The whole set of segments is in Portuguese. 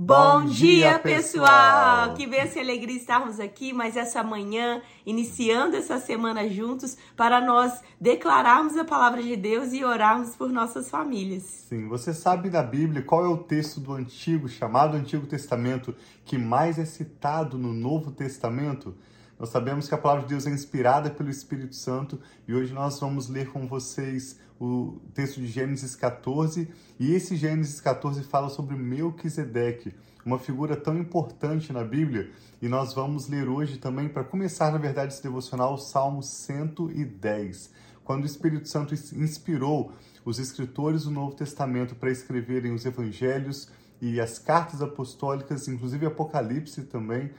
Bom dia, pessoal! Que bênção e alegria estarmos aqui, mas essa manhã, iniciando essa semana juntos, para nós declararmos a palavra de Deus e orarmos por nossas famílias. Sim, você sabe da Bíblia qual é o texto do Antigo, chamado Antigo Testamento, que mais é citado no Novo Testamento? Nós sabemos que a palavra de Deus é inspirada pelo Espírito Santo e hoje nós vamos ler com vocês o texto de Gênesis 14. E esse Gênesis 14 fala sobre Melquisedeque, uma figura tão importante na Bíblia. E nós vamos ler hoje também, para começar, na verdade, esse devocional, o Salmo 110. Quando o Espírito Santo inspirou os escritores do Novo Testamento para escreverem os evangelhos e as cartas apostólicas, inclusive Apocalipse também,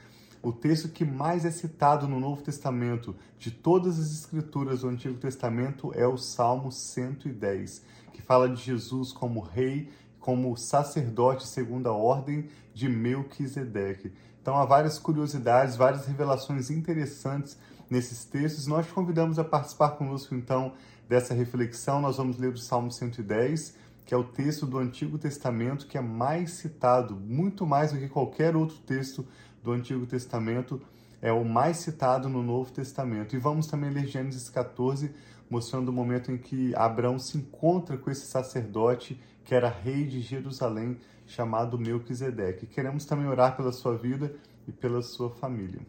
o texto que mais é citado no Novo Testamento de todas as escrituras do Antigo Testamento é o Salmo 110, que fala de Jesus como rei, como sacerdote segundo a ordem de Melquisedeque. Então há várias curiosidades, várias revelações interessantes nesses textos. Nós te convidamos a participar conosco então dessa reflexão. Nós vamos ler o Salmo 110, que é o texto do Antigo Testamento que é mais citado, muito mais do que qualquer outro texto do Antigo Testamento é o mais citado no Novo Testamento. E vamos também ler Gênesis 14, mostrando o momento em que Abraão se encontra com esse sacerdote que era rei de Jerusalém, chamado Melquisedeque. Queremos também orar pela sua vida e pela sua família.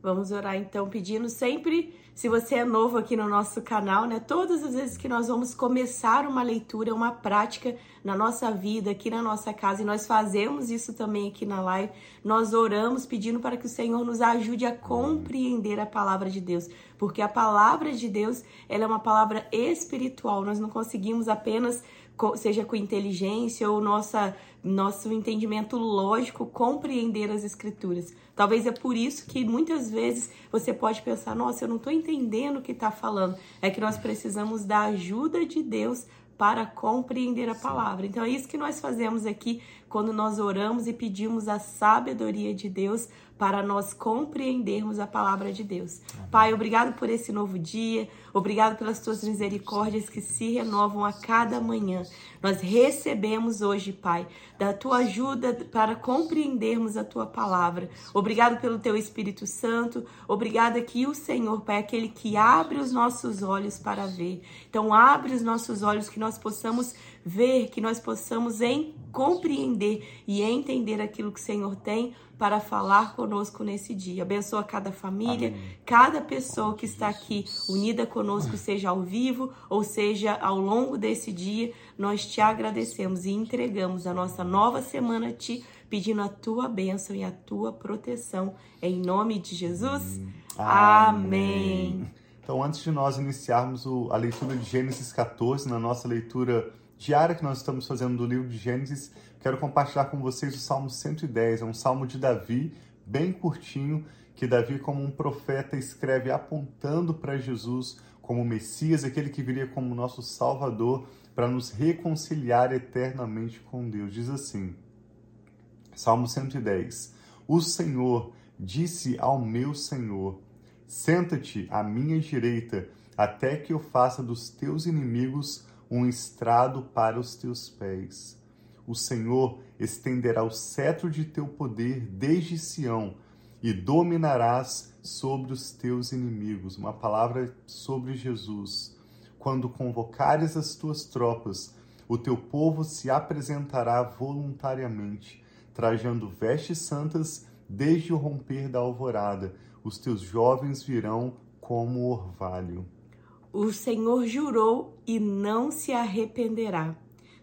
Vamos orar então pedindo sempre, se você é novo aqui no nosso canal, né? Todas as vezes que nós vamos começar uma leitura, uma prática na nossa vida, aqui na nossa casa, e nós fazemos isso também aqui na live, nós oramos pedindo para que o Senhor nos ajude a compreender a palavra de Deus, porque a palavra de Deus, ela é uma palavra espiritual. Nós não conseguimos apenas seja com inteligência ou nossa, nosso entendimento lógico, compreender as escrituras. Talvez é por isso que muitas vezes você pode pensar: nossa, eu não estou entendendo o que está falando. É que nós precisamos da ajuda de Deus para compreender a palavra. Então é isso que nós fazemos aqui quando nós oramos e pedimos a sabedoria de Deus para nós compreendermos a palavra de Deus. Pai, obrigado por esse novo dia, obrigado pelas tuas misericórdias que se renovam a cada manhã. Nós recebemos hoje, Pai, da tua ajuda para compreendermos a tua palavra. Obrigado pelo teu Espírito Santo, obrigado que o Senhor, Pai, é aquele que abre os nossos olhos para ver. Então, abre os nossos olhos que nós possamos ver, que nós possamos em compreender e entender aquilo que o Senhor tem para falar conosco nesse dia. Abençoa cada família, Amém. cada pessoa que está aqui unida conosco, seja ao vivo ou seja ao longo desse dia. Nós te agradecemos e entregamos a nossa nova semana a ti, pedindo a tua bênção e a tua proteção. Em nome de Jesus. Amém. Amém. Então, antes de nós iniciarmos a leitura de Gênesis 14, na nossa leitura diária que nós estamos fazendo do livro de Gênesis, quero compartilhar com vocês o Salmo 110. É um salmo de Davi, bem curtinho, que Davi, como um profeta, escreve apontando para Jesus como Messias, aquele que viria como nosso Salvador, para nos reconciliar eternamente com Deus. Diz assim, Salmo 110: O Senhor disse ao meu Senhor: Senta-te à minha direita, até que eu faça dos teus inimigos um estrado para os teus pés. O Senhor estenderá o cetro de teu poder desde Sião e dominarás sobre os teus inimigos. Uma palavra sobre Jesus. Quando convocares as tuas tropas, o teu povo se apresentará voluntariamente, trajando vestes santas desde o romper da alvorada. Os teus jovens virão como orvalho. O Senhor jurou e não se arrependerá.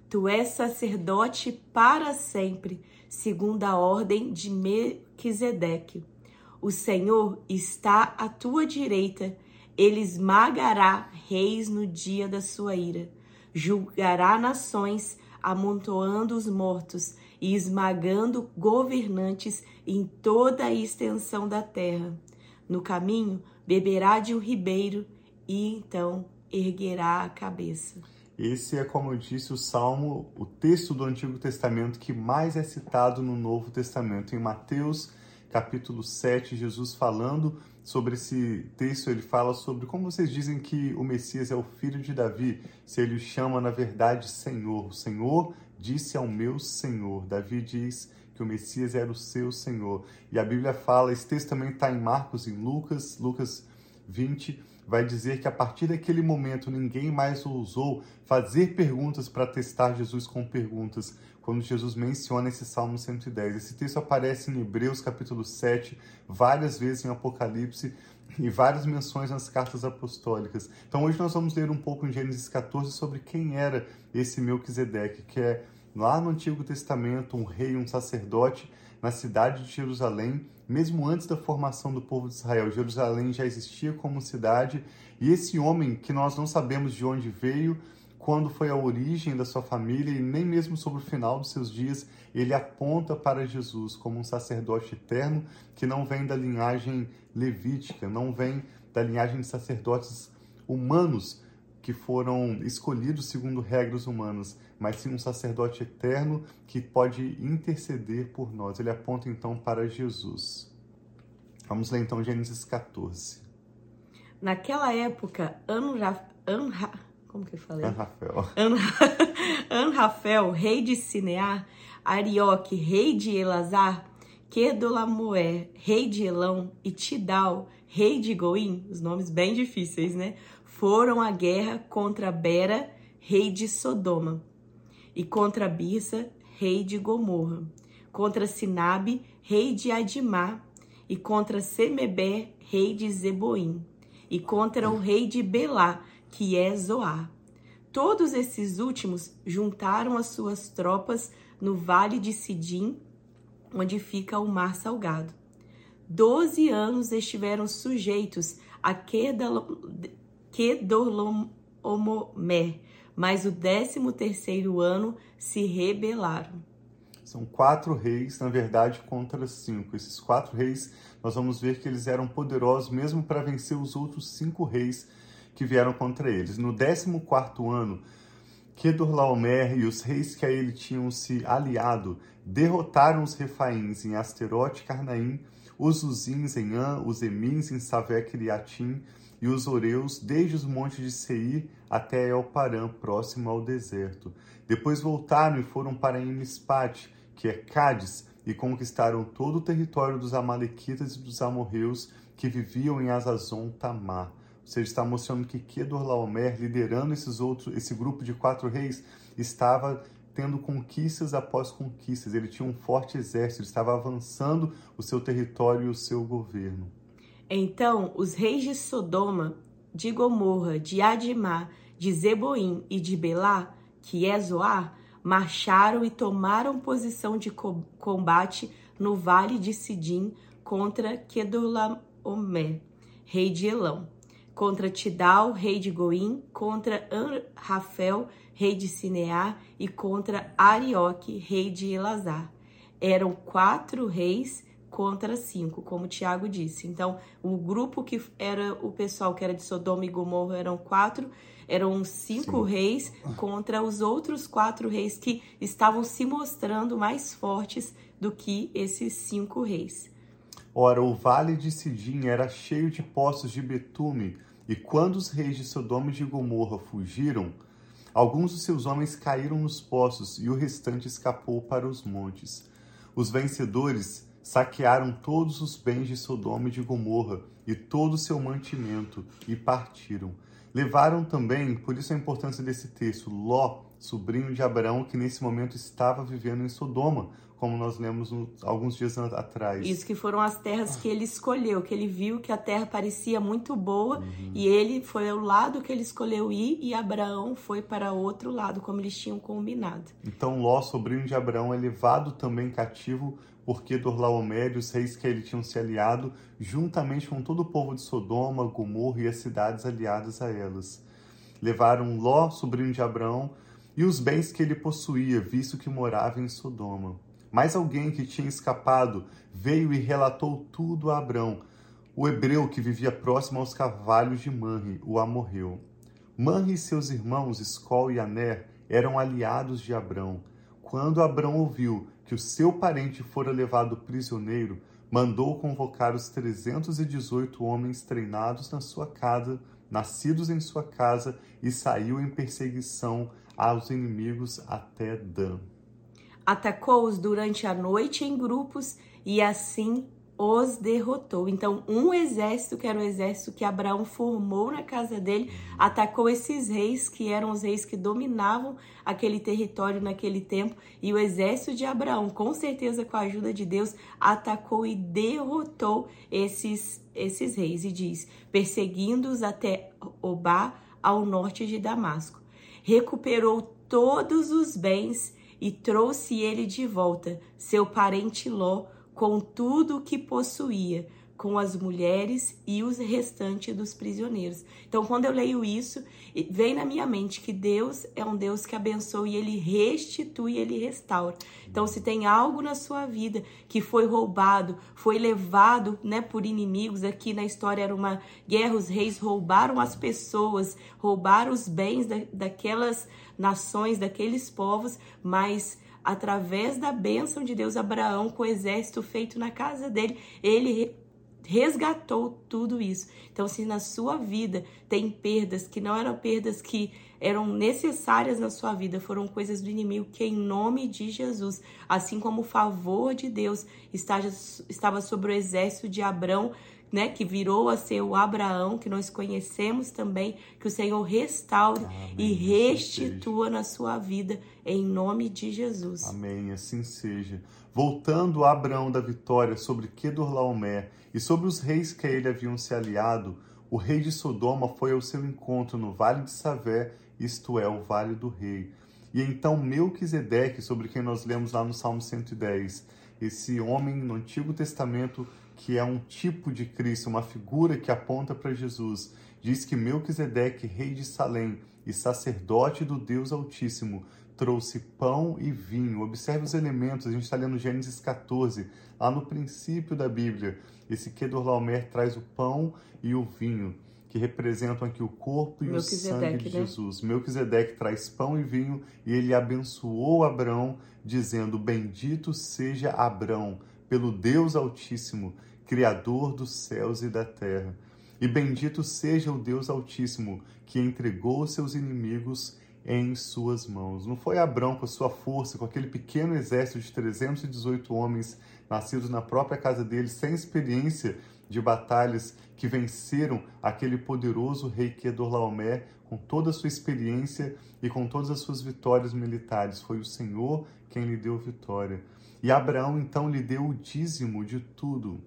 Tu és sacerdote para sempre, segundo a ordem de Melquisedeque. O Senhor está à tua direita, ele esmagará reis no dia da sua ira. Julgará nações, amontoando os mortos e esmagando governantes em toda a extensão da terra. No caminho, beberá de um ribeiro e então erguerá a cabeça. Esse é, como eu disse, o salmo, o texto do Antigo Testamento que mais é citado no Novo Testamento. Em Mateus capítulo 7, Jesus falando sobre esse texto, ele fala sobre como vocês dizem que o Messias é o filho de Davi, se ele o chama na verdade Senhor. O Senhor disse ao meu Senhor. Davi diz que o Messias era o seu Senhor. E a Bíblia fala, esse texto também está em Marcos, em Lucas, Lucas 20, vai dizer que a partir daquele momento ninguém mais ousou fazer perguntas para testar Jesus com perguntas, quando Jesus menciona esse Salmo 110. Esse texto aparece em Hebreus capítulo 7, várias vezes em Apocalipse e várias menções nas cartas apostólicas. Então hoje nós vamos ler um pouco em Gênesis 14 sobre quem era esse Melquisedeque, que é lá no Antigo Testamento um rei, um sacerdote na cidade de Jerusalém, mesmo antes da formação do povo de Israel. Jerusalém já existia como cidade e esse homem que nós não sabemos de onde veio, quando foi a origem da sua família e nem mesmo sobre o final dos seus dias, ele aponta para Jesus como um sacerdote eterno que não vem da linhagem levítica, não vem da linhagem de sacerdotes humanos que foram escolhidos segundo regras humanas, mas sim um sacerdote eterno que pode interceder por nós. Ele aponta então para Jesus. Vamos ler então Gênesis 14. Naquela época, Anra, Anra, como que eu falei? Anrafel. Anrafel, rei de Sinear, Arioque, rei de Elazar, Kedolamoé, rei de Elão, e Tidal, rei de Goim, os nomes bem difíceis, né? Foram à guerra contra Bera, rei de Sodoma, e contra Birsa, rei de Gomorra, contra Sinabe, rei de Adimá, e contra Semebé, rei de Zeboim, e contra o rei de Belá, que é Zoar. Todos esses últimos juntaram as suas tropas no vale de Sidim, onde fica o mar salgado. Doze anos estiveram sujeitos a Kedorlaomer, mas o décimo terceiro ano se rebelaram. São quatro reis, na verdade, contra cinco. Esses quatro reis, nós vamos ver que eles eram poderosos mesmo para vencer os outros cinco reis que vieram contra eles. No 14 ano, Kedorlaomer e os reis que a ele tinham se aliado derrotaram os refaíns em Asterote e Carnaim, os uzins em An, os emins em Savec e Atim, e os oreus desde os montes de Seir até Elparã, próximo ao deserto. Depois voltaram e foram para Emispate, que é Cádiz, e conquistaram todo o território dos amalequitas e dos amorreus que viviam em Azazon Tamar. Ou seja, está mostrando que Kedorlaomer, liderando esses outros, esse grupo de quatro reis, estava tendo conquistas após conquistas. Ele tinha um forte exército, ele estava avançando o seu território e o seu governo. Então os reis de Sodoma, de Gomorra, de Adimá, de Zeboim e de Belá, que é Zoar, marcharam e tomaram posição de combate no vale de Sidim contra Kedorlaomer, rei de Elão contra Tidal, rei de Goim, contra Anrafel, rei de Sinear, e contra Arioque, rei de Elazar. Eram quatro reis contra cinco, como Tiago disse. Então, o grupo que era o pessoal que era de Sodoma e Gomorra eram quatro, eram cinco Sim. reis contra os outros quatro reis que estavam se mostrando mais fortes do que esses cinco reis. Ora, o vale de Sidim era cheio de poços de betume, e quando os reis de Sodoma e de Gomorra fugiram, alguns dos seus homens caíram nos poços e o restante escapou para os montes. Os vencedores saquearam todos os bens de Sodoma e de Gomorra e todo o seu mantimento e partiram. Levaram também, por isso a importância desse texto, Ló, sobrinho de Abraão, que nesse momento estava vivendo em Sodoma, como nós lemos alguns dias atrás. Isso que foram as terras que ele escolheu, que ele viu que a terra parecia muito boa uhum. e ele foi ao lado que ele escolheu ir e Abraão foi para outro lado, como eles tinham combinado. Então Ló, sobrinho de Abraão, é levado também cativo porque Dorlaomer e os reis que ele tinham se aliado, juntamente com todo o povo de Sodoma, Gomorra e as cidades aliadas a elas. Levaram Ló, sobrinho de Abraão, e os bens que ele possuía, visto que morava em Sodoma. Mas alguém que tinha escapado veio e relatou tudo a Abrão, o hebreu que vivia próximo aos cavalos de Manri, o amorreu. Manri e seus irmãos, Escol e Aner, eram aliados de Abrão. Quando Abrão ouviu que o seu parente fora levado prisioneiro, mandou convocar os 318 homens treinados na sua casa, nascidos em sua casa, e saiu em perseguição aos inimigos até Dan. Atacou-os durante a noite em grupos e assim os derrotou. Então, um exército, que era o exército que Abraão formou na casa dele, atacou esses reis, que eram os reis que dominavam aquele território naquele tempo, e o exército de Abraão, com certeza com a ajuda de Deus, atacou e derrotou esses, esses reis. E diz: perseguindo-os até Obá, ao norte de Damasco. Recuperou todos os bens e trouxe ele de volta, seu parente Ló com tudo o que possuía, com as mulheres e os restantes dos prisioneiros. Então, quando eu leio isso, vem na minha mente que Deus é um Deus que abençoa e ele restitui, ele restaura. Então, se tem algo na sua vida que foi roubado, foi levado, né, por inimigos, aqui na história era uma guerra, os reis roubaram as pessoas, roubaram os bens da, daquelas nações, daqueles povos, mas através da bênção de Deus, Abraão, com o exército feito na casa dele, ele resgatou tudo isso. Então, se na sua vida tem perdas que não eram perdas que eram necessárias na sua vida, foram coisas do inimigo, que em nome de Jesus, assim como o favor de Deus estava sobre o exército de Abraão, né, que virou a ser o Abraão, que nós conhecemos também, que o Senhor restaure Amém. e restitua na sua vida, em nome de Jesus. Amém, assim seja. Voltando a Abraão da vitória sobre Kedorlaomer e sobre os reis que a ele haviam se aliado, o rei de Sodoma foi ao seu encontro no vale de Savé, isto é, o vale do rei. E então Melquisedeque, sobre quem nós lemos lá no Salmo 110, esse homem no Antigo Testamento que é um tipo de Cristo, uma figura que aponta para Jesus. Diz que Melquisedeque, rei de Salém e sacerdote do Deus Altíssimo, trouxe pão e vinho. Observe os elementos, a gente está lendo Gênesis 14, lá no princípio da Bíblia. Esse Kedorlaomer traz o pão e o vinho, que representam aqui o corpo e o sangue de né? Jesus. Melquisedeque traz pão e vinho e ele abençoou Abraão, dizendo: Bendito seja Abraão pelo Deus Altíssimo, Criador dos céus e da terra. E bendito seja o Deus Altíssimo, que entregou seus inimigos em suas mãos. Não foi Abrão com a sua força, com aquele pequeno exército de 318 homens nascidos na própria casa dele, sem experiência de batalhas, que venceram aquele poderoso rei Kedorlaomer com toda a sua experiência e com todas as suas vitórias militares. Foi o Senhor quem lhe deu vitória. E Abraão então lhe deu o dízimo de tudo.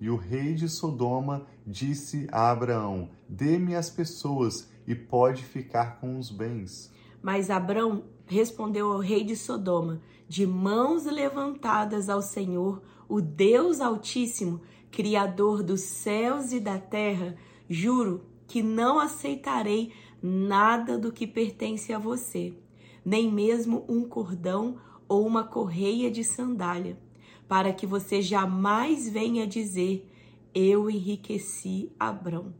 E o rei de Sodoma disse a Abraão: Dê-me as pessoas e pode ficar com os bens. Mas Abraão respondeu ao rei de Sodoma: De mãos levantadas ao Senhor, o Deus Altíssimo, Criador dos céus e da terra, juro que não aceitarei nada do que pertence a você, nem mesmo um cordão ou uma correia de sandália, para que você jamais venha dizer: Eu enriqueci Abrão.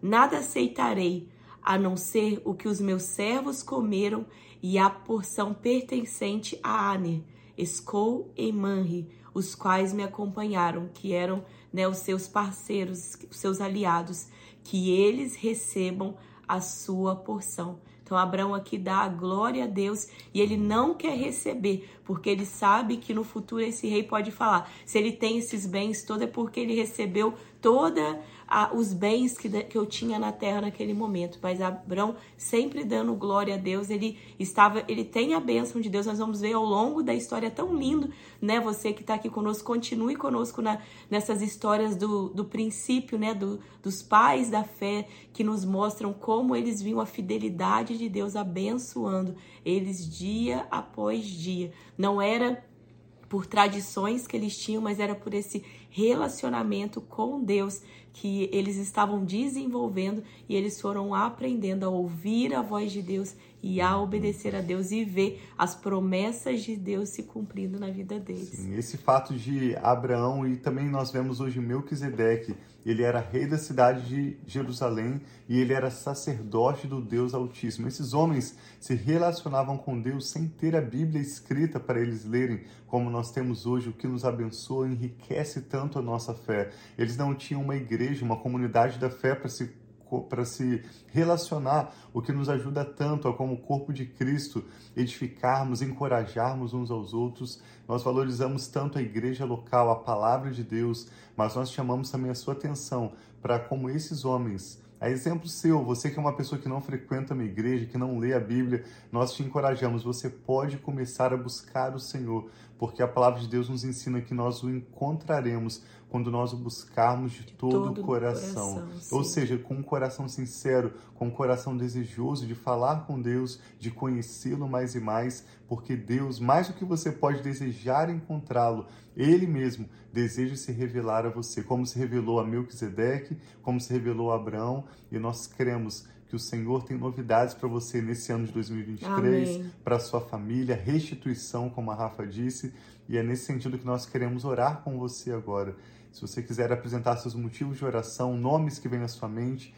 Nada aceitarei, a não ser o que os meus servos comeram e a porção pertencente a Aner, Escol e Manri, os quais me acompanharam, que eram né, os seus parceiros, os seus aliados, que eles recebam a sua porção. Então Abraão aqui dá a glória a Deus e ele não quer receber, porque ele sabe que no futuro esse rei pode falar: se ele tem esses bens todo é porque ele recebeu toda a, os bens que, que eu tinha na terra naquele momento. Mas Abraão sempre dando glória a Deus, ele estava, ele tem a bênção de Deus. Nós vamos ver ao longo da história tão lindo, né? Você que está aqui conosco, continue conosco na, nessas histórias do, do princípio, né? Do, dos pais da fé que nos mostram como eles viam a fidelidade de Deus abençoando eles dia após dia. Não era por tradições que eles tinham, mas era por esse relacionamento com Deus que eles estavam desenvolvendo e eles foram aprendendo a ouvir a voz de Deus e a obedecer a Deus e ver as promessas de Deus se cumprindo na vida deles. Sim, esse fato de Abraão e também nós vemos hoje Melquisedeque, ele era rei da cidade de Jerusalém e ele era sacerdote do Deus Altíssimo. Esses homens se relacionavam com Deus sem ter a Bíblia escrita para eles lerem, como nós temos hoje, o que nos abençoa, enriquece tanto a nossa fé. Eles não tinham uma igreja, uma comunidade da fé para se para se relacionar, o que nos ajuda tanto a como corpo de Cristo edificarmos, encorajarmos uns aos outros. Nós valorizamos tanto a igreja local, a palavra de Deus, mas nós chamamos também a sua atenção para como esses homens a exemplo seu, você que é uma pessoa que não frequenta uma igreja, que não lê a Bíblia, nós te encorajamos. Você pode começar a buscar o Senhor, porque a palavra de Deus nos ensina que nós o encontraremos quando nós o buscarmos de, de todo, todo, o coração. coração Ou seja, com um coração sincero, com um coração desejoso de falar com Deus, de conhecê-lo mais e mais, porque Deus, mais do que você pode desejar encontrá-lo, Ele mesmo deseja se revelar a você, como se revelou a Melquisedeque, como se revelou a Abraão, e nós cremos que o Senhor tem novidades para você nesse ano de 2023, para sua família, restituição, como a Rafa disse, e é nesse sentido que nós queremos orar com você agora. Se você quiser apresentar seus motivos de oração, nomes que vêm à sua mente,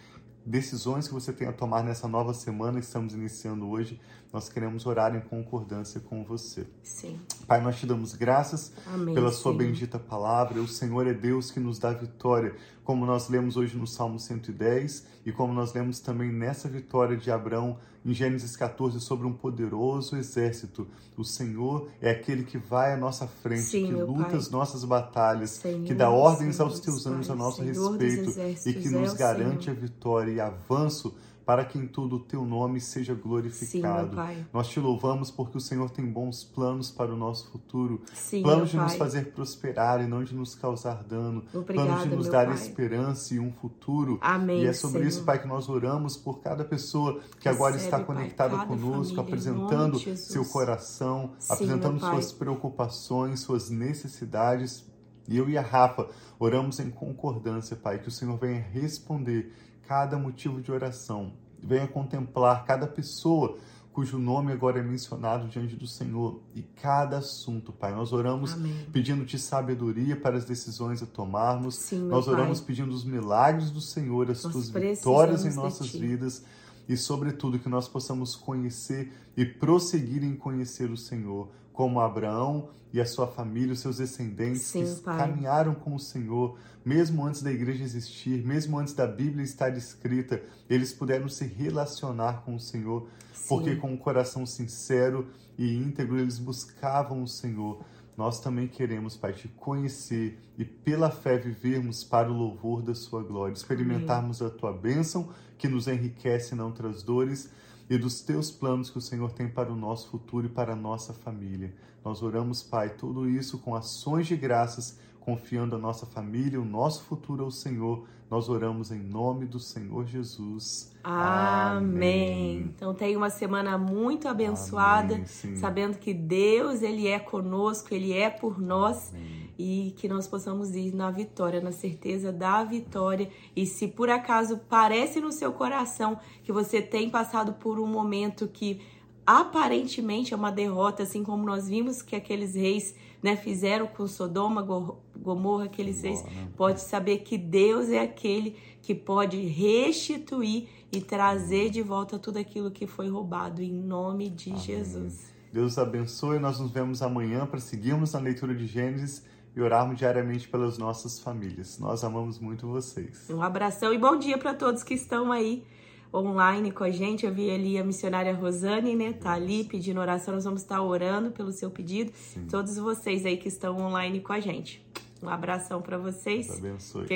decisões que você tem a tomar nessa nova semana que estamos iniciando hoje, nós queremos orar em concordância com você. Sim. Pai, nós te damos graças Amém, pela sua bendita palavra. O Senhor é Deus que nos dá vitória, como nós lemos hoje no Salmo 110 e como nós lemos também nessa vitória de Abraão em Gênesis 14 sobre um poderoso exército. O Senhor é aquele que vai à nossa frente, Sim, que luta pai. as nossas batalhas, Senhor, que dá ordens Senhor, aos teus anjos a nosso Senhor respeito e que nos é garante a vitória e avanço para que em tudo o teu nome seja glorificado. Sim, Nós te louvamos porque o Senhor tem bons planos para o nosso futuro, Sim, planos de nos fazer prosperar e não de nos causar dano, Obrigada, planos de nos dar pai. esperança e um futuro. Amém, e é sobre Senhor. isso, Pai, que nós oramos por cada pessoa que agora está pai, conectada cada conosco, família, apresentando seu coração, Sim, apresentando pai. suas preocupações, suas necessidades. E eu e a Rafa oramos em concordância, Pai, que o Senhor venha responder cada motivo de oração, venha contemplar cada pessoa cujo nome agora é mencionado diante do Senhor e cada assunto, Pai. Nós oramos Amém. pedindo-te sabedoria para as decisões a tomarmos. Sim, Nós oramos Pai. pedindo os milagres do Senhor, as Nós tuas vitórias em nossas vidas e, sobretudo, que nós possamos conhecer e prosseguir em conhecer o Senhor, como Abraão e a sua família, os seus descendentes Sim, que Pai. caminharam com o Senhor, mesmo antes da igreja existir, mesmo antes da Bíblia estar escrita, eles puderam se relacionar com o Senhor, porque com um coração sincero e íntegro eles buscavam o Senhor. Nós também queremos, Pai, te conhecer e pela fé vivermos para o louvor da sua glória, experimentarmos a tua bênção que nos enriquece e não traz dores e dos teus planos que o Senhor tem para o nosso futuro e para a nossa família. Nós oramos, Pai, tudo isso com ações de graças, confiando a nossa família, o nosso futuro ao Senhor. Nós oramos em nome do Senhor Jesus. Amém. Então tenha uma semana muito abençoada, Amém, sabendo que Deus, ele é conosco, ele é por nós Amém. E que nós possamos ir na vitória, na certeza da vitória. E se por acaso parece no seu coração que você tem passado por um momento que aparentemente é uma derrota, assim como nós vimos que aqueles reis né, fizeram com Sodoma, Go- Gomorra, aqueles reis, né? pode saber que Deus é aquele que pode restituir e trazer de volta tudo aquilo que foi roubado, em nome de Jesus. Deus abençoe. Nós nos vemos amanhã para seguirmos na leitura de Gênesis e orarmos diariamente pelas nossas famílias. Nós amamos muito vocês. Um abração e bom dia para todos que estão aí online com a gente. Eu vi ali a missionária Rosane, né? Tá ali pedindo oração. Nós vamos estar orando pelo seu pedido. Todos vocês aí que estão online com a gente. Um abração para vocês. Deus abençoe.